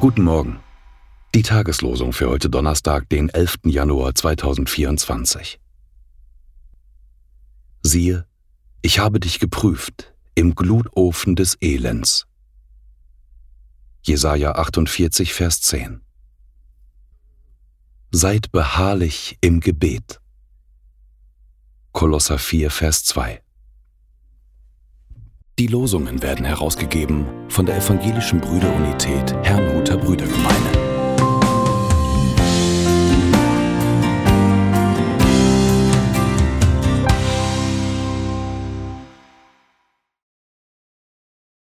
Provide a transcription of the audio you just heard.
Guten Morgen. Die Tageslosung für heute Donnerstag, den 11. Januar 2024. Siehe, ich habe dich geprüft im Glutofen des Elends. Jesaja 48, Vers 10. Seid beharrlich im Gebet. Kolosser 4, Vers 2. Die Losungen werden herausgegeben von der Evangelischen Brüderunität Herrn